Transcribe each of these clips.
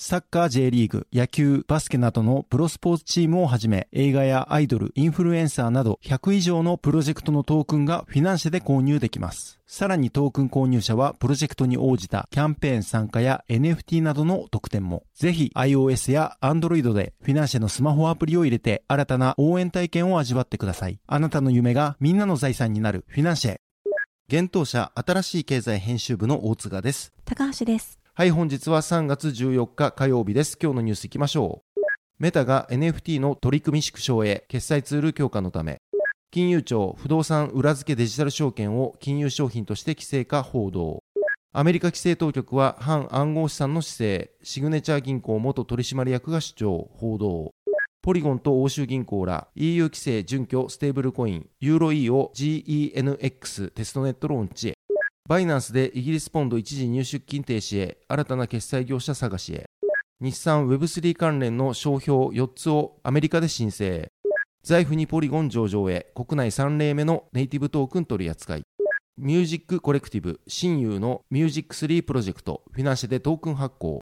サッカー J リーグ、野球、バスケなどのプロスポーツチームをはじめ、映画やアイドル、インフルエンサーなど100以上のプロジェクトのトークンがフィナンシェで購入できます。さらにトークン購入者はプロジェクトに応じたキャンペーン参加や NFT などの特典も。ぜひ iOS や Android でフィナンシェのスマホアプリを入れて新たな応援体験を味わってください。あなたの夢がみんなの財産になるフィナンシェ。現当社新しい経済編集部の大塚です。高橋です。はい、本日は3月14日火曜日です。今日のニュースいきましょう。メタが NFT の取り組み縮小へ決済ツール強化のため、金融庁不動産裏付けデジタル証券を金融商品として規制化報道。アメリカ規制当局は反暗号資産の姿勢、シグネチャー銀行元取締役が主張、報道。ポリゴンと欧州銀行ら EU 規制準拠ステーブルコイン、ユーロ E を GENX テストネットローンチへ。バイナンスでイギリスポンド一時入出金停止へ、新たな決済業者探しへ。日産 Web3 関連の商標4つをアメリカで申請。 Zaifにポリゴン上場へ、国内3例目のネイティブトークン取り扱い。ミュージックコレクティブ、親友のミュージック3プロジェクト、フィナンシェでトークン発行。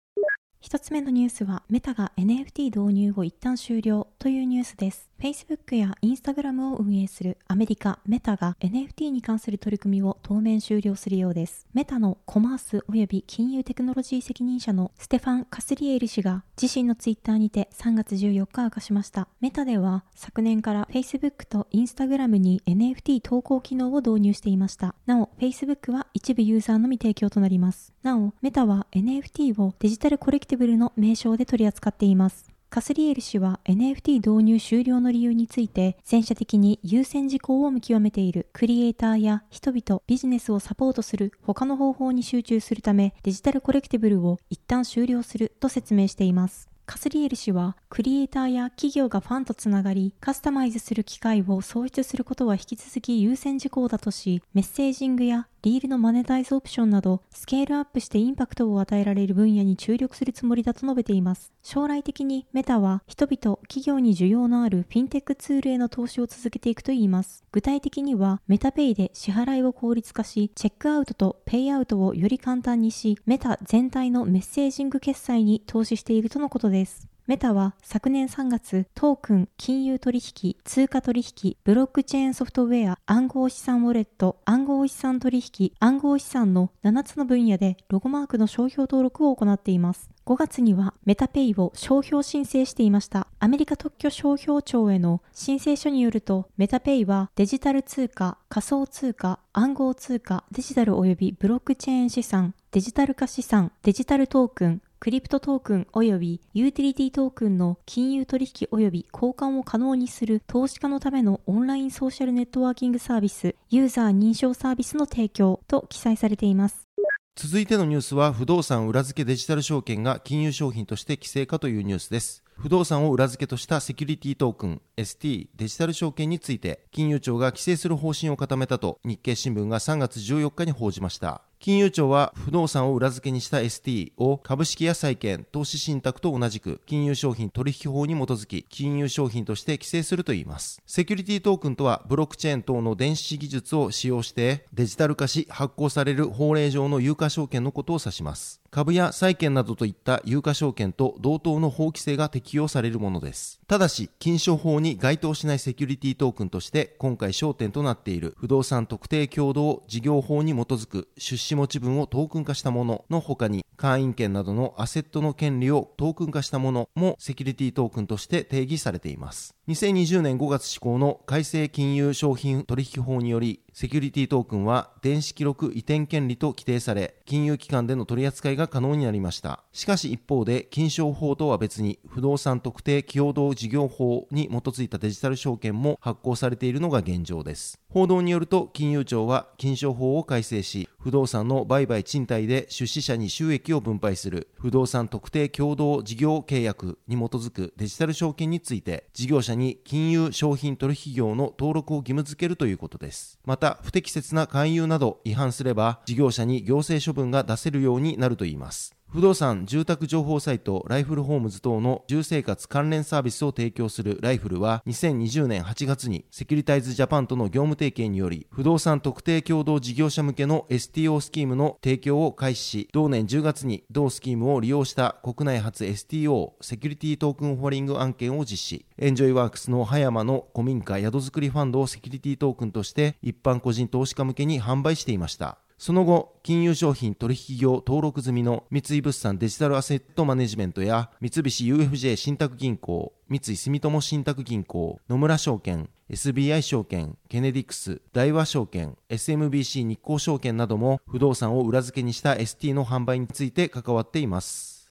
一つ目のニュースは、メタが NFT 導入後一旦終了というニュースです。Facebook や Instagram を運営するアメリカメタが NFT に関する取り組みを当面終了するようです。メタのコマース及び金融テクノロジー責任者のステファン・カスリエール氏が自身のツイッターにて3月14日明かしました。メタでは昨年から Facebook と Instagram に NFT 投稿機能を導入していました。なお、Facebook は一部ユーザーのみ提供となります。なお、メタは NFT をデジタルコレクティブルの名称で取り扱っています。カスリエル氏は NFT 導入終了の理由について、全社的に優先事項を見極めているクリエイターや人々、ビジネスをサポートする他の方法に集中するため、デジタルコレクティブルを一旦終了すると説明しています。カスリエル氏は、クリエイターや企業がファンとつながり、カスタマイズする機会を創出することは引き続き優先事項だとし、メッセージングやリールのマネタイズオプションなど、スケールアップしてインパクトを与えられる分野に注力するつもりだと述べています。将来的にメタは、人々、企業に需要のあるフィンテックツールへの投資を続けていくといいます。具体的には、メタペイで支払いを効率化し、チェックアウトとペイアウトをより簡単にし、メタ全体のメッセージング決済に投資しているとのことです。メタは昨年3月、トークン、金融取引、通貨取引、ブロックチェーンソフトウェア、暗号資産ウォレット、暗号資産取引、暗号資産の7つの分野でロゴマークの商標登録を行っています。5月にはメタペイを商標申請していました。アメリカ特許商標庁への申請書によると、メタペイはデジタル通貨、仮想通貨、暗号通貨、デジタル及びブロックチェーン資産、デジタル化資産、デジタルトークン、クリプトトークン及びユーティリティトークンの金融取引及び交換を可能にする投資家のためのオンラインソーシャルネットワーキングサービス、ユーザー認証サービスの提供と記載されています。続いてのニュースは不動産裏付けデジタル証券が金融商品として規制化というニュースです。不動産を裏付けとしたセキュリティトークン ST デジタル証券について金融庁が規制する方針を固めたと日経新聞が3月14日に報じました。金融庁は不動産を裏付けにした ST を株式や債券、投資信託と同じく金融商品取引法に基づき金融商品として規制するといいます。セキュリティトークンとはブロックチェーン等の電子技術を使用してデジタル化し発行される法令上の有価証券のことを指します。株や債券などといった有価証券と同等の法規制が適用されるものです。ただし、金商法に該当しないセキュリティトークンとして今回焦点となっている不動産特定共同事業法に基づく出資持ち分をトークン化したものの他に会員権などのアセットの権利をトークン化したものもセキュリティトークンとして定義されています。2020年5月施行の改正金融商品取引法により、セキュリティトークンは電子記録移転権利と規定され、金融機関での取り扱いが可能になりました。しかし一方で、金賞法とは別に不動産特定共同事業法に基づいたデジタル証券も発行されているのが現状です。報道によると、金融庁は金商法を改正し、不動産の売買賃貸で出資者に収益を分配する不動産特定共同事業契約に基づくデジタル証券について、事業者に金融商品取引業の登録を義務付けるということです。また、不適切な勧誘など違反すれば、事業者に行政処分が出せるようになるといいます。不動産住宅情報サイトライフルホームズ等の住生活関連サービスを提供するライフルは2020年8月にセキュリタイズジャパンとの業務提携により不動産特定共同事業者向けの STO スキームの提供を開始し同年10月に同スキームを利用した国内初 STO セキュリティトークンオファリング案件を実施。エンジョイワークスの葉山の古民家宿作りファンドをセキュリティトークンとして一般個人投資家向けに販売していました。その後、金融商品取引業登録済みの三井物産デジタルアセットマネジメントや三菱 UFJ 信託銀行、三井住友信託銀行、野村証券、SBI 証券、ケネディクス、大和証券、SMBC 日興証券なども不動産を裏付けにした ST の販売について関わっています。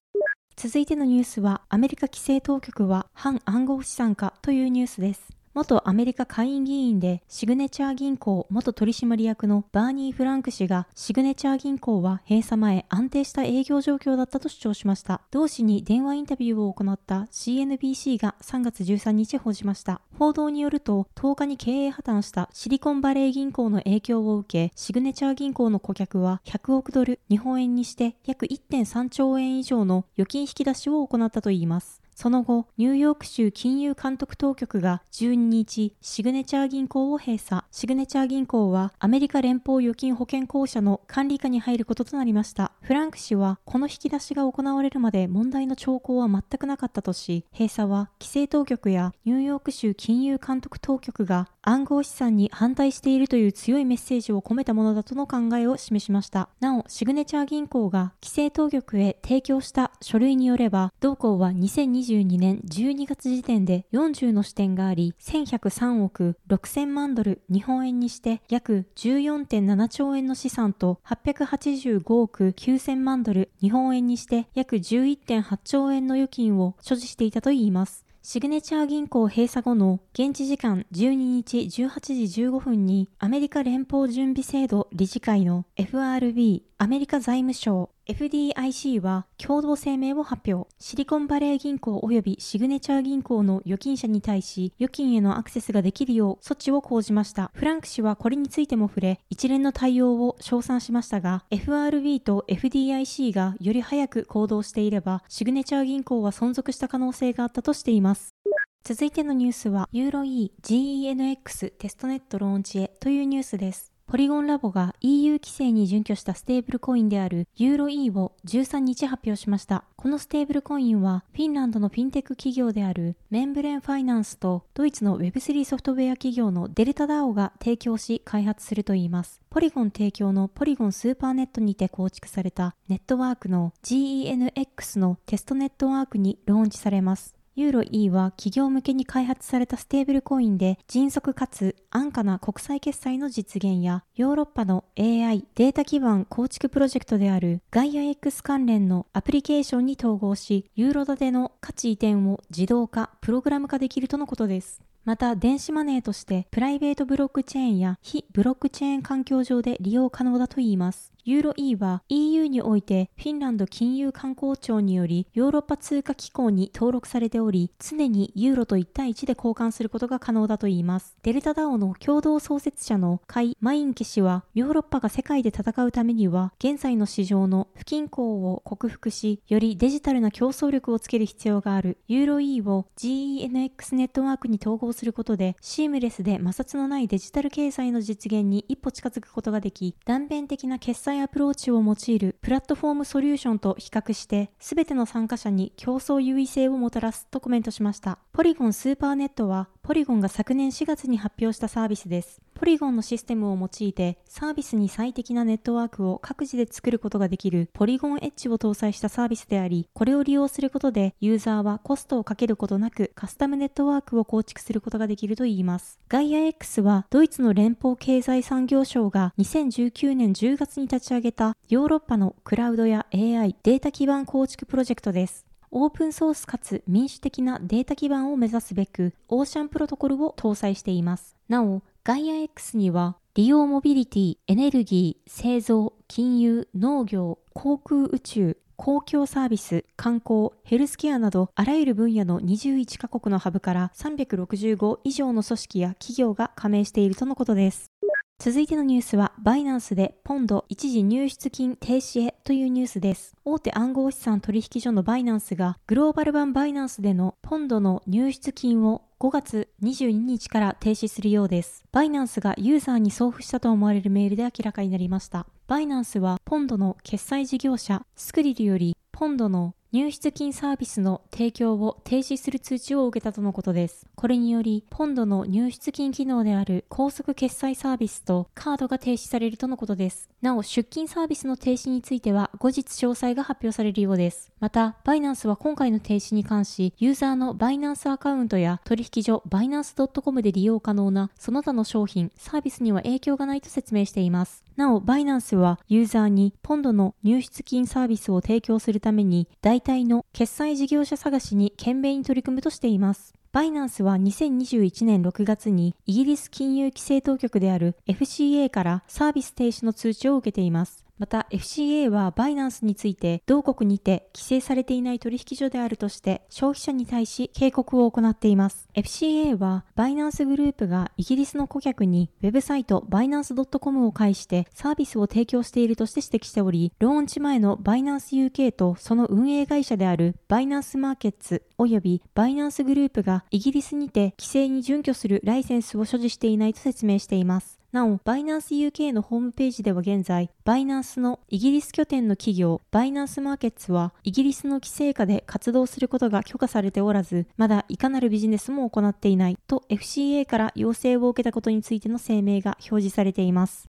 続いてのニュースは、アメリカ規制当局は反暗号資産化というニュースです。元アメリカ下院議員でシグネチャー銀行元取締役のバーニー・フランク氏がシグネチャー銀行は閉鎖前安定した営業状況だったと主張しました。同氏に電話インタビューを行った CNBC が3月13日報じました。報道によると10日に経営破綻したシリコンバレー銀行の影響を受けシグネチャー銀行の顧客は100億ドル日本円にして約1.3兆円以上の預金引き出しを行ったといいます。その後、ニューヨーク州金融監督当局が12日、シグネチャー銀行を閉鎖。シグネチャー銀行はアメリカ連邦預金保険公社の管理下に入ることとなりました。フランク氏は、この引き出しが行われるまで問題の兆候は全くなかったとし、閉鎖は規制当局やニューヨーク州金融監督当局が暗号資産に反対しているという強いメッセージを込めたものだとの考えを示しました。なお、シグネチャー銀行が規制当局へ提供した書類によれば、同行は2020 2022年12月時点で40の支店があり、1103億6000万ドル日本円にして約14.7兆円の資産と885億9000万ドル日本円にして約11.8兆円の預金を所持していたといいます。シグネチャー銀行閉鎖後の現地時間12日18時15分にアメリカ連邦準備制度理事会の FRB アメリカ財務省 FDIC は共同声明を発表。シリコンバレー銀行及びシグネチャー銀行の預金者に対し、預金へのアクセスができるよう措置を講じました。フランク氏はこれについても触れ、一連の対応を称賛しましたが、FRB と FDIC がより早く行動していれば、シグネチャー銀行は存続した可能性があったとしています。続いてのニュースは、 EUROe GENX テストネットローンチへというニュースです。ポリゴンラボが EU 規制に準拠したステーブルコインであるユーロ E を13日発表しました。このステーブルコインはフィンランドのフィンテック企業であるメンブレンファイナンスとドイツの Web3 ソフトウェア企業のデルタ DAO が提供し開発するといいます。ポリゴン提供のポリゴンスーパーネットにて構築されたネットワークの GENX のテストネットワークにローンチされます。ユーロ E は企業向けに開発されたステーブルコインで迅速かつ安価な国際決済の実現やヨーロッパの AI データ基盤構築プロジェクトであるガイア X 関連のアプリケーションに統合しユーロ建ての価値移転を自動化、プログラム化できるとのことです。また、電子マネーとしてプライベートブロックチェーンや非ブロックチェーン環境上で利用可能だといいます。ユーロ E は EU においてフィンランド金融観光庁によりヨーロッパ通貨機構に登録されており、常にユーロと1対1で交換することが可能だといいます。デルタダオの共同創設者のカイ・マインケ氏は、ヨーロッパが世界で戦うためには、現在の市場の不均衡を克服し、よりデジタルな競争力をつける必要がある。ユーロ E を GENX ネットワークに統合することで、シームレスで摩擦のないデジタル経済の実現に一歩近づくことができ、断片的な決済アプローチを用いるプラットフォームソリューションと比較して、すべての参加者に競争優位性をもたらすとコメントしました。ポリゴンスーパーネットは、ポリゴンが昨年4月に発表したサービスです。ポリゴンのシステムを用いてサービスに最適なネットワークを各自で作ることができるポリゴンエッジを搭載したサービスであり、これを利用することでユーザーはコストをかけることなくカスタムネットワークを構築することができるといいます。ガイア X はドイツの連邦経済産業省が2019年10月に立ち上げたヨーロッパのクラウドや AI データ基盤構築プロジェクトです。オープンソースかつ民主的なデータ基盤を目指すべく、オーシャンプロトコルを搭載しています。なお、ガイア X には、利用モビリティ、エネルギー、製造、金融、農業、航空宇宙、公共サービス、観光、ヘルスケアなどあらゆる分野の21カ国のハブから365以上の組織や企業が加盟しているとのことです。続いてのニュースは、バイナンスでポンド一時入出金停止へというニュースです。大手暗号資産取引所のバイナンスが、グローバル版バイナンスでのポンドの入出金を5月22日から停止するようです。バイナンスがユーザーに送付したと思われるメールで明らかになりました。バイナンスはポンドの決済事業者スクリルよりポンドの入出金サービスの提供を停止する通知を受けたとのことです。これにより、ポンドの入出金機能である高速決済サービスとカードが停止されるとのことです。なお、出金サービスの停止については後日詳細が発表されるようです。また、バイナンスは今回の停止に関し、ユーザーのバイナンスアカウントや取引所バイナンス .com で利用可能なその他の商品、サービスには影響がないと説明しています。なお、バイナンスはユーザーにポンドの入出金サービスを提供するために代替の決済事業者探しに懸命に取り組むとしています。バイナンスは2021年6月にイギリス金融規制当局である FCA からサービス停止の通知を受けています。また FCA はバイナンスについて同国にて規制されていない取引所であるとして消費者に対し警告を行っています。FCA はバイナンスグループがイギリスの顧客にウェブサイトバイナンス .com を介してサービスを提供しているとして指摘しており、ローンチ前のバイナンス UK とその運営会社であるバイナンスマーケッツ及びバイナンスグループがイギリスにて規制に準拠するライセンスを所持していないと説明しています。なお、バイナンス UK のホームページでは現在、バイナンスのイギリス拠点の企業、バイナンスマーケッツは、イギリスの規制下で活動することが許可されておらず、まだいかなるビジネスも行っていないと FCA から要請を受けたことについての声明が表示されています。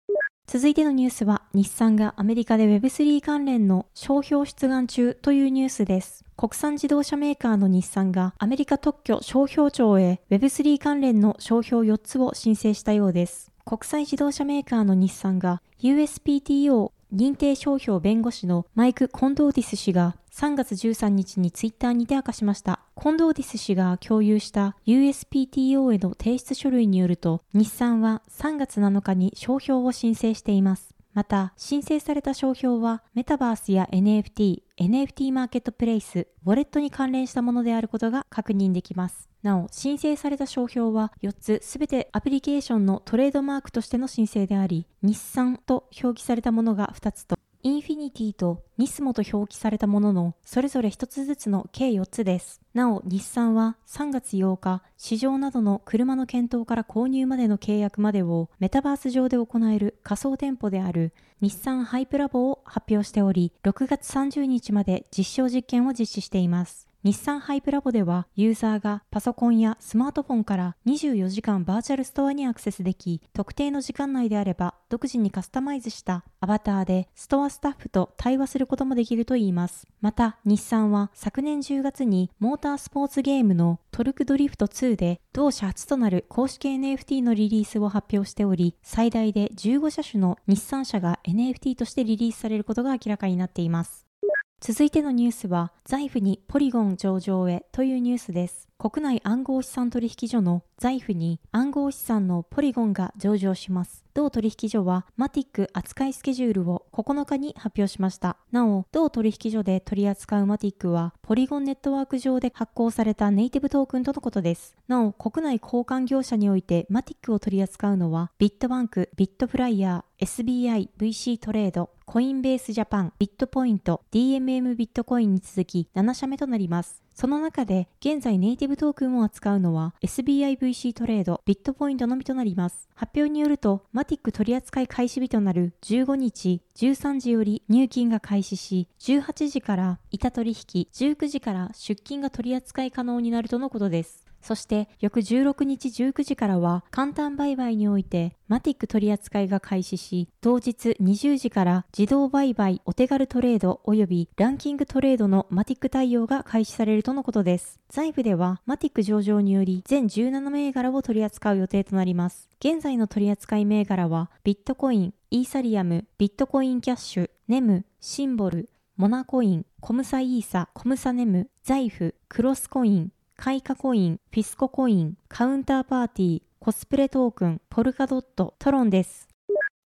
続いてのニュースは、日産がアメリカで Web3 関連の商標出願中というニュースです。国産自動車メーカーの日産がアメリカ特許商標庁へ Web3 関連の商標4つを申請したようです。国際自動車メーカーの日産が USPTO 認定商標弁護士のマイク・コンドーディス氏が3月13日にツイッターにて明かしました。コンドーディス氏が共有した USPTO への提出書類によると、日産は3月7日に商標を申請しています。また、申請された商標は、メタバースや NFT、NFT マーケットプレイス、ウォレットに関連したものであることが確認できます。なお、申請された商標は4つすべてアプリケーションのトレードマークとしての申請であり、日産と表記されたものが2つと、インフィニティとニスモと表記されたものの、それぞれ1つずつの計4つです。なお、日産は3月8日、市場などの車の検討から購入までの契約までをメタバース上で行える仮想店舗である日産ハイプラボを発表しており、6月30日まで実証実験を実施しています。日産ハイプラボではユーザーがパソコンやスマートフォンから24時間バーチャルストアにアクセスでき、特定の時間内であれば独自にカスタマイズしたアバターでストアスタッフと対話することもできるといいます。また、日産は昨年10月にモータースポーツゲームのトルクドリフト2で同社初となる公式 NFT のリリースを発表しており、最大で15車種の日産車が NFT としてリリースされることが明らかになっています。続いてのニュースは、財布にポリゴン上場へというニュースです。国内暗号資産取引所の財布に暗号資産のポリゴンが上場します。同取引所はマティック扱いスケジュールを9日に発表しました。なお、同取引所で取り扱うマティックはポリゴンネットワーク上で発行されたネイティブトークンとのことです。なお、国内交換業者においてマティックを取り扱うのはビットバンク、ビットフライヤー、SBI、VC トレード、コインベースジャパン、ビットポイント、DMM ビットコインに続き7社目となります。その中で現在ネイティブトークンを扱うのは SBIVC トレード、ビットポイントのみとなります。発表によると、マティック取扱い開始日となる15日13時より入金が開始し、18時から板取引、19時から出金が取扱い可能になるとのことです。そして翌16日19時からは簡単売買においてマティック取扱いが開始し、当日20時から自動売買お手軽トレード及びランキングトレードのマティック対応が開始されるとのことです。財布ではマティック上場により全17銘柄を取り扱う予定となります。現在の取扱い銘柄はビットコイン、イーサリアム、ビットコインキャッシュ、ネム、シンボル、モナコイン、コムサイーサ、コムサネム、財布、クロスコイン、カイカコイン、フィスココイン、カウンターパーティー、コスプレトークン、ポルカドット、トロンです。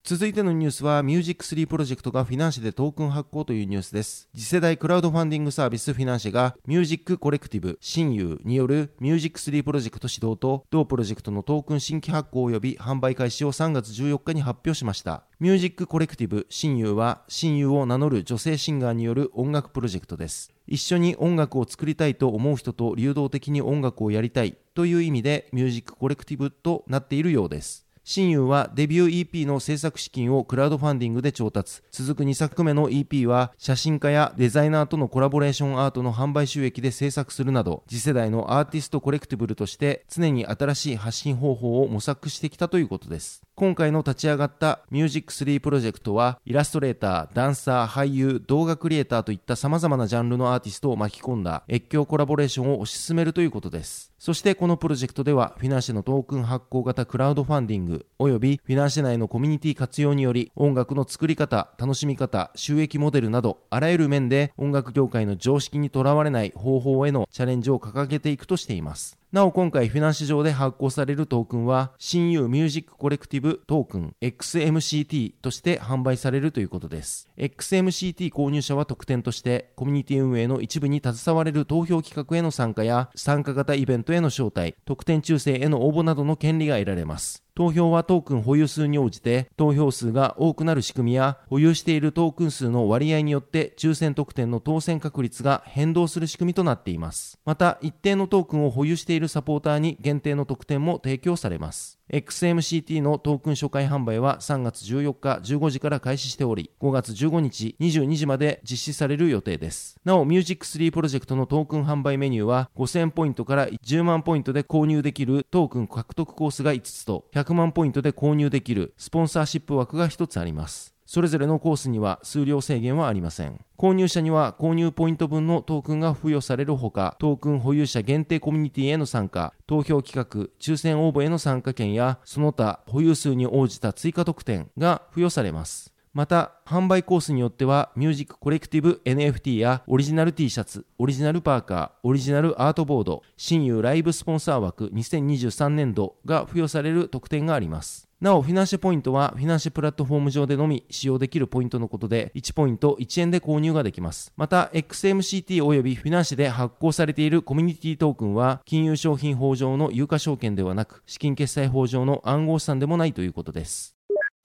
続いてのニュースは、ミュージック3プロジェクトがフィナンシェでトークン発行というニュースです。次世代クラウドファンディングサービスフィナンシェが、ミュージックコレクティブ、親友によるミュージック3プロジェクト始動と、同プロジェクトのトークン新規発行及び販売開始を3月14日に発表しました。ミュージックコレクティブ、親友は、親友を名乗る女性シンガーによる音楽プロジェクトです。一緒に音楽を作りたいと思う人と流動的に音楽をやりたいという意味で、ミュージックコレクティブとなっているようです。親友はデビュー EP の制作資金をクラウドファンディングで調達。続く2作目の EP は写真家やデザイナーとのコラボレーションアートの販売収益で制作するなど、次世代のアーティストコレクティブルとして常に新しい発信方法を模索してきたということです。今回の立ち上がったミュージック3プロジェクトは、イラストレーター、ダンサー、俳優、動画クリエイターといった様々なジャンルのアーティストを巻き込んだ越境コラボレーションを推し進めるということです。そしてこのプロジェクトでは、フィナンシェのトークン発行型クラウドファンディング、及びフィナンシェ内のコミュニティ活用により、音楽の作り方、楽しみ方、収益モデルなど、あらゆる面で音楽業界の常識にとらわれない方法へのチャレンジを掲げていくとしています。なお今回フィナンシ上で発行されるトークンは、新友ミュージックコレクティブトークン XMCT として販売されるということです。XMCT 購入者は特典として、コミュニティ運営の一部に携われる投票企画への参加や、参加型イベントへの招待、特典抽選への応募などの権利が得られます。投票はトークン保有数に応じて投票数が多くなる仕組みや保有しているトークン数の割合によって抽選特典の当選確率が変動する仕組みとなっています。また一定のトークンを保有しているサポーターに限定の特典も提供されます。XMCT のトークン初回販売は3月14日15時から開始しており、5月15日22時まで実施される予定です。なお、ミュージック3プロジェクトのトークン販売メニューは5000ポイントから10万ポイントで購入できるトークン獲得コースが5つと100万ポイントで購入できるスポンサーシップ枠が1つあります。それぞれのコースには数量制限はありません。購入者には購入ポイント分のトークンが付与されるほか、トークン保有者限定コミュニティへの参加、投票企画、抽選応募への参加権や、その他保有数に応じた追加特典が付与されます。また、販売コースによっては、ミュージックコレクティブ NFT やオリジナル T シャツ、オリジナルパーカー、オリジナルアートボード、新友ライブスポンサー枠2023年度が付与される特典があります。なお、フィナンシェポイントは、フィナンシェプラットフォーム上でのみ使用できるポイントのことで、1ポイント1円で購入ができます。また、XMCT 及びフィナンシェで発行されているコミュニティトークンは、金融商品法上の有価証券ではなく、資金決済法上の暗号資産でもないということです。